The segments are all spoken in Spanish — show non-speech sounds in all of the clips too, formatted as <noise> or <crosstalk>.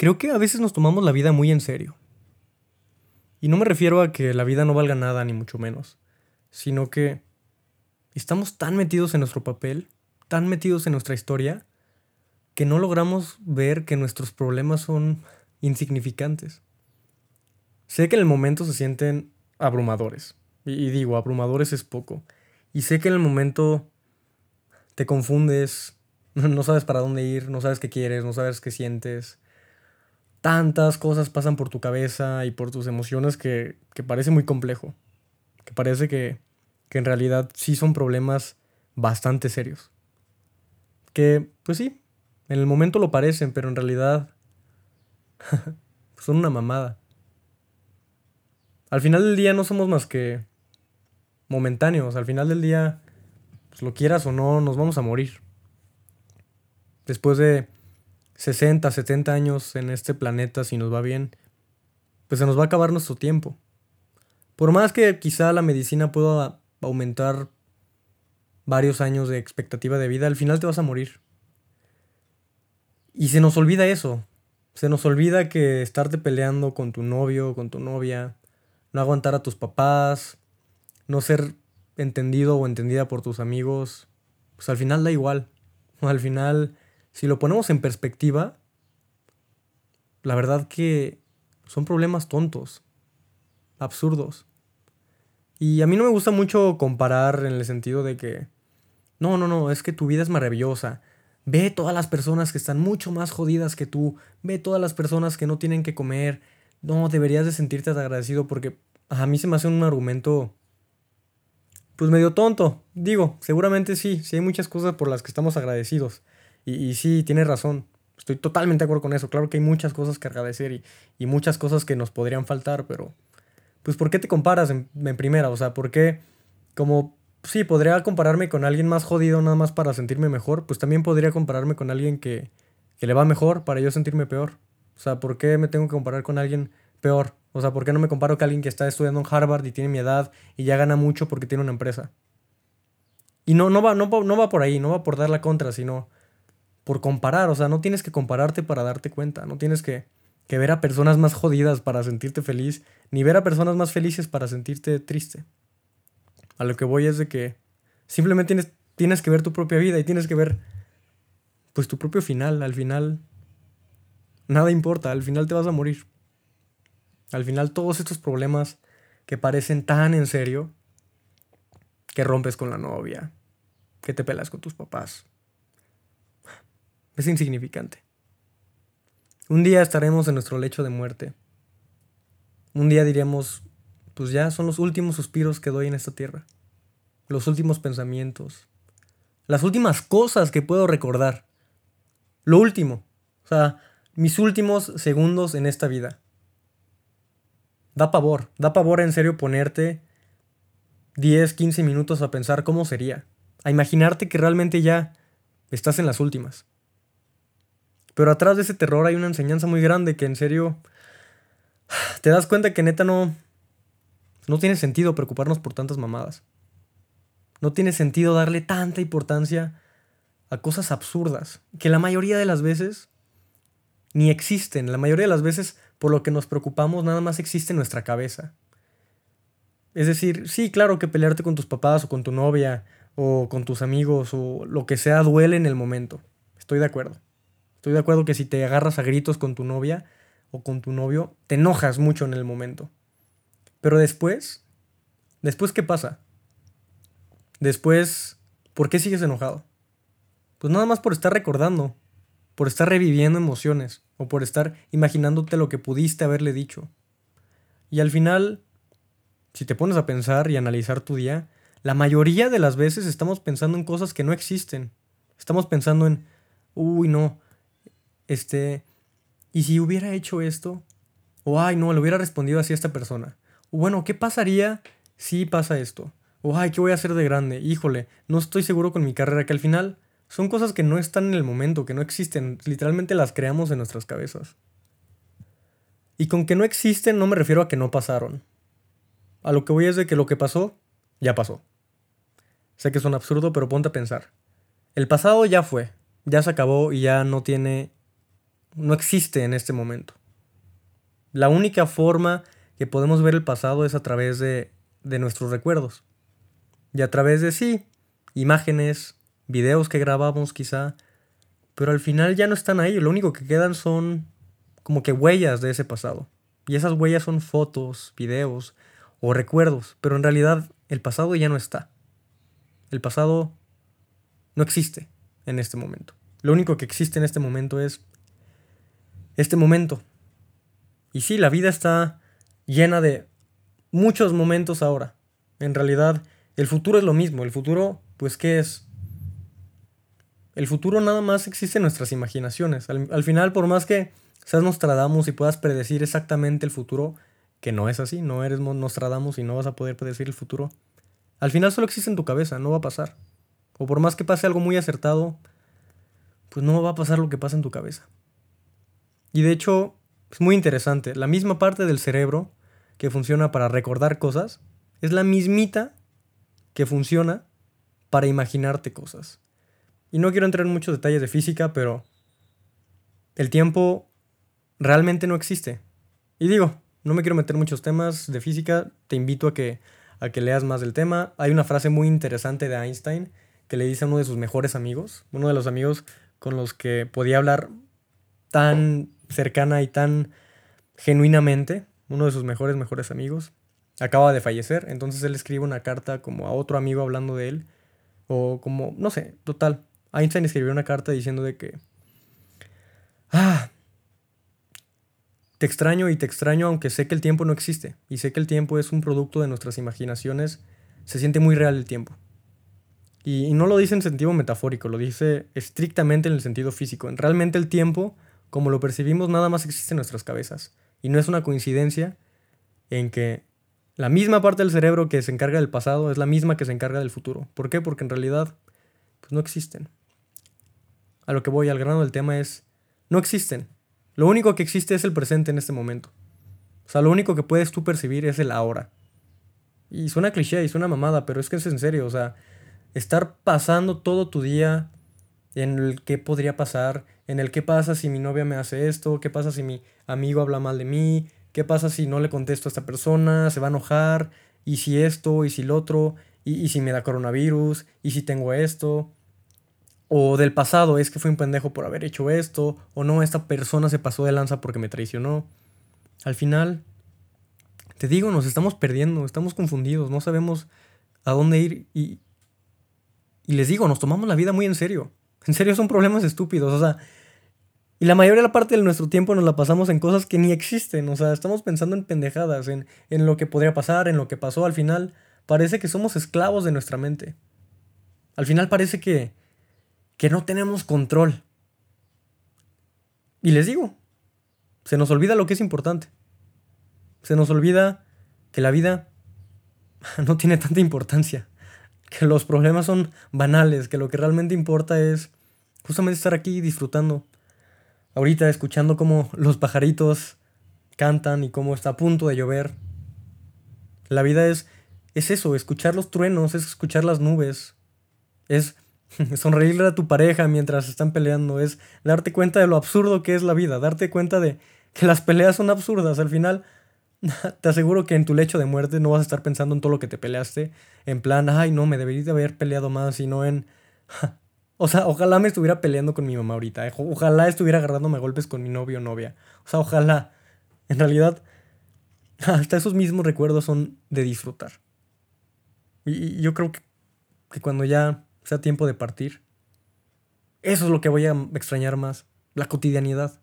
Creo que a veces nos tomamos la vida muy en serio. Y no me refiero a que la vida no valga nada, ni mucho menos, sino que estamos tan metidos en nuestro papel, tan metidos en nuestra historia, que no logramos ver que nuestros problemas son insignificantes. Sé que en el momento se sienten abrumadores, y digo, abrumadores es poco, y sé que en el momento te confundes, <laughs> no sabes para dónde ir, no sabes qué quieres, no sabes qué sientes, tantas cosas pasan por tu cabeza y por tus emociones que, parece muy complejo. Que parece que, que en realidad sí son problemas bastante serios. Que, pues sí, en el momento lo parecen, pero en realidad <laughs> son una mamada. Al final del día no somos más que momentáneos. Al final del día, pues lo quieras o no, nos vamos a morir. Después de 60, 70 años en este planeta, si nos va bien, pues se nos va a acabar nuestro tiempo. Por más que quizá la medicina pueda aumentar varios años de expectativa de vida, al final te vas a morir. Y se nos olvida eso. Se nos olvida que estarte peleando con tu novio, con tu novia, no aguantar a tus papás, no ser entendido o entendida por tus amigos, pues al final da igual. Al final si lo ponemos en perspectiva, la verdad que son problemas tontos, absurdos. Y a mí no me gusta mucho comparar en el sentido de que, no, no, no, es que tu vida es maravillosa. Ve todas las personas que están mucho más jodidas que tú. Ve todas las personas que no tienen que comer. No, deberías de sentirte agradecido porque a mí se me hace un argumento pues medio tonto. Digo, seguramente sí, sí hay muchas cosas por las que estamos agradecidos. Y, sí, tienes razón. Estoy totalmente de acuerdo con eso. Claro que hay muchas cosas que agradecer y, y muchas cosas que nos podrían faltar, pero pues ¿por qué te comparas en, primera? O sea, ¿por qué como sí, podría compararme con alguien más jodido nada más para sentirme mejor? Pues también podría compararme con alguien que, que le va mejor para yo sentirme peor. O sea, ¿por qué me tengo que comparar con alguien peor? O sea, ¿por qué no me comparo con alguien que está estudiando en Harvard y tiene mi edad y ya gana mucho porque tiene una empresa? Y no, no, va, no, no va por ahí, no va por dar la contra, sino por comparar, o sea, no tienes que compararte para darte cuenta, no tienes que, que ver a personas más jodidas para sentirte feliz, ni ver a personas más felices para sentirte triste. A lo que voy es de que simplemente tienes, tienes que ver tu propia vida y tienes que ver pues tu propio final, al final nada importa, al final te vas a morir. Al final todos estos problemas que parecen tan en serio, que rompes con la novia, que te pelas con tus papás, es insignificante. Un día estaremos en nuestro lecho de muerte. Un día diremos, pues ya son los últimos suspiros que doy en esta tierra. Los últimos pensamientos. Las últimas cosas que puedo recordar. Lo último. O sea, mis últimos segundos en esta vida. Da pavor, da pavor en serio ponerte 10, 15 minutos a pensar cómo sería. A imaginarte que realmente ya estás en las últimas. Pero atrás de ese terror hay una enseñanza muy grande que en serio <sighs> te das cuenta que neta no no tiene sentido preocuparnos por tantas mamadas. No tiene sentido darle tanta importancia a cosas absurdas que la mayoría de las veces ni existen. La mayoría de las veces por lo que nos preocupamos nada más existe en nuestra cabeza. Es decir, sí, claro que pelearte con tus papás o con tu novia o con tus amigos o lo que sea duele en el momento. Estoy de acuerdo. Estoy de acuerdo que si te agarras a gritos con tu novia o con tu novio, te enojas mucho en el momento. Pero después, después ¿qué pasa? Después, ¿por qué sigues enojado? Pues nada más por estar recordando, por estar reviviendo emociones o por estar imaginándote lo que pudiste haberle dicho. Y al final, si te pones a pensar y analizar tu día, la mayoría de las veces estamos pensando en cosas que no existen. Estamos pensando en, uy, no, este, ¿y si hubiera hecho esto? O, ay, no, le hubiera respondido así a esta persona. O, bueno, ¿qué pasaría si pasa esto? O, ay, ¿qué voy a hacer de grande? Híjole, no estoy seguro con mi carrera, que al final son cosas que no están en el momento, que no existen, literalmente las creamos en nuestras cabezas. Y con que no existen no me refiero a que no pasaron. A lo que voy es de que lo que pasó, ya pasó. Sé que es un absurdo, pero ponte a pensar. El pasado ya fue, ya se acabó y ya no tiene no existe en este momento. La única forma que podemos ver el pasado es a través de, de nuestros recuerdos. Y a través de sí, imágenes, videos que grabamos quizá, pero al final ya no están ahí, lo único que quedan son como que huellas de ese pasado. Y esas huellas son fotos, videos o recuerdos, pero en realidad el pasado ya no está. El pasado no existe en este momento. Lo único que existe en este momento es este momento. Y sí, la vida está llena de muchos momentos ahora. En realidad, el futuro es lo mismo. El futuro, pues, ¿qué es? El futuro nada más existe en nuestras imaginaciones. Al, final, por más que seas Nostradamus y puedas predecir exactamente el futuro, que no es así, no eres Nostradamus y no vas a poder predecir el futuro, al final solo existe en tu cabeza, no va a pasar. O por más que pase algo muy acertado, pues no va a pasar lo que pasa en tu cabeza. Y de hecho, es muy interesante. La misma parte del cerebro que funciona para recordar cosas es la mismita que funciona para imaginarte cosas. Y no quiero entrar en muchos detalles de física, pero el tiempo realmente no existe. Y digo, no me quiero meter muchos temas de física, te invito a que, a que leas más del tema. Hay una frase muy interesante de Einstein que le dice a uno de sus mejores amigos, uno de los amigos con los que podía hablar tan cercana y tan genuinamente, uno de sus mejores, mejores amigos, acaba de fallecer, entonces él escribe una carta como a otro amigo hablando de él, o como, no sé, total. Einstein escribió una carta diciendo de que, ah, te extraño y te extraño aunque sé que el tiempo no existe, y sé que el tiempo es un producto de nuestras imaginaciones, se siente muy real el tiempo. Y, no lo dice en sentido metafórico, lo dice estrictamente en el sentido físico. Realmente el tiempo, como lo percibimos, nada más existe en nuestras cabezas. Y no es una coincidencia en que la misma parte del cerebro que se encarga del pasado es la misma que se encarga del futuro. ¿Por qué? Porque en realidad pues no existen. A lo que voy al grano del tema es, no existen. Lo único que existe es el presente en este momento. O sea, lo único que puedes tú percibir es el ahora. Y suena cliché y suena mamada, pero es que es en serio. O sea, estar pasando todo tu día en el qué podría pasar, en el qué pasa si mi novia me hace esto, qué pasa si mi amigo habla mal de mí, qué pasa si no le contesto a esta persona, se va a enojar, y si esto, y si lo otro, y, y si me da coronavirus, y si tengo esto, o del pasado es que fui un pendejo por haber hecho esto, o no, esta persona se pasó de lanza porque me traicionó. Al final, te digo, nos estamos perdiendo, estamos confundidos, no sabemos a dónde ir y, y les digo, nos tomamos la vida muy en serio. En serio son problemas estúpidos, o sea, y la mayoría de la parte de nuestro tiempo nos la pasamos en cosas que ni existen, o sea, estamos pensando en pendejadas, en, en lo que podría pasar, en lo que pasó al final. Parece que somos esclavos de nuestra mente. Al final parece que, que no tenemos control. Y les digo, se nos olvida lo que es importante. Se nos olvida que la vida <laughs> no tiene tanta importancia que los problemas son banales, que lo que realmente importa es justamente estar aquí disfrutando. Ahorita escuchando cómo los pajaritos cantan y cómo está a punto de llover. La vida es, es eso, escuchar los truenos, es escuchar las nubes, es <laughs> sonreírle a tu pareja mientras están peleando, es darte cuenta de lo absurdo que es la vida, darte cuenta de que las peleas son absurdas. Al final, <laughs> te aseguro que en tu lecho de muerte no vas a estar pensando en todo lo que te peleaste, en plan, ay, no, me debería de haber peleado más, sino en... <laughs> o sea, ojalá me estuviera peleando con mi mamá ahorita, eh, ojalá estuviera agarrándome golpes con mi novio o novia, o sea, ojalá. En realidad, hasta esos mismos recuerdos son de disfrutar. Y, yo creo que, que cuando ya sea tiempo de partir, eso es lo que voy a extrañar más, la cotidianidad.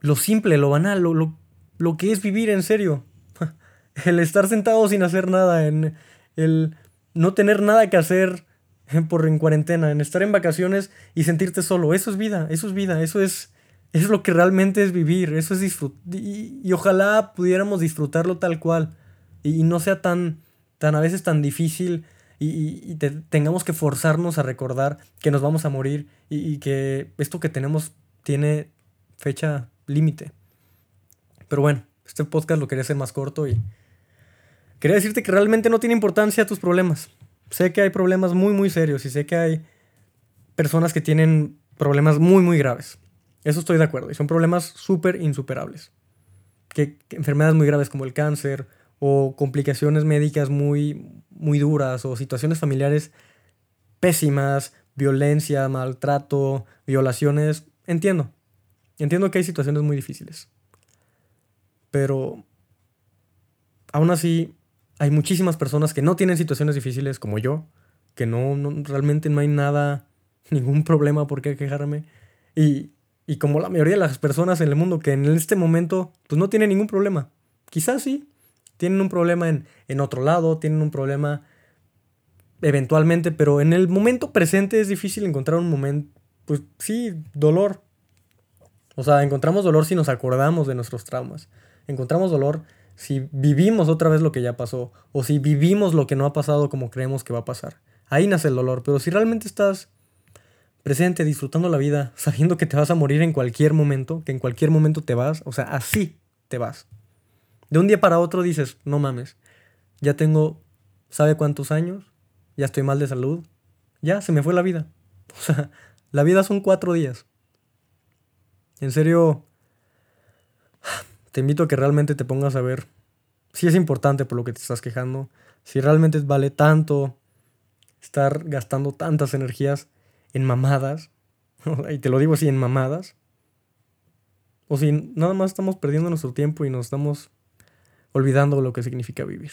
Lo simple, lo banal, lo, lo, lo que es vivir en serio. <laughs> El estar sentado sin hacer nada, en el no tener nada que hacer <laughs> por en cuarentena, en estar en vacaciones y sentirte solo. Eso es vida, eso es vida, eso es, es lo que realmente es vivir, eso es disfrutar. Y, ojalá pudiéramos disfrutarlo tal cual y, no sea tan, tan a veces tan difícil y, tengamos que forzarnos a recordar que nos vamos a morir y que esto que tenemos tiene fecha límite. Pero bueno, este podcast lo quería hacer más corto y quería decirte que realmente no tiene importancia tus problemas. Sé que hay problemas muy, muy serios y sé que hay personas que tienen problemas muy, muy graves. Eso estoy de acuerdo. Y son problemas súper insuperables. Que, enfermedades muy graves como el cáncer o complicaciones médicas muy, muy duras o situaciones familiares pésimas, violencia, maltrato, violaciones. Entiendo. Entiendo que hay situaciones muy difíciles. Pero aún así hay muchísimas personas que no tienen situaciones difíciles como yo, que no, realmente no hay nada, <laughs> ningún problema por qué quejarme. Y, y como la mayoría de las personas en el mundo que en este momento pues no tienen ningún problema. Quizás sí, tienen un problema en, en otro lado, tienen un problema eventualmente, pero en el momento presente es difícil encontrar un momento, pues sí, dolor. O sea, encontramos dolor si nos acordamos de nuestros traumas. Encontramos dolor si vivimos otra vez lo que ya pasó o si vivimos lo que no ha pasado como creemos que va a pasar. Ahí nace el dolor, pero si realmente estás presente, disfrutando la vida, sabiendo que te vas a morir en cualquier momento, que en cualquier momento te vas, o sea, así te vas. De un día para otro dices, no mames, ya tengo, ¿sabe cuántos años? Ya estoy mal de salud. Ya, se me fue la vida. <laughs> O sea, la vida son cuatro días. En serio, te invito a que realmente te pongas a ver si es importante por lo que te estás quejando, si realmente vale tanto estar gastando tantas energías en mamadas, <laughs> y te lo digo así, en mamadas, o si nada más estamos perdiendo nuestro tiempo y nos estamos olvidando lo que significa vivir.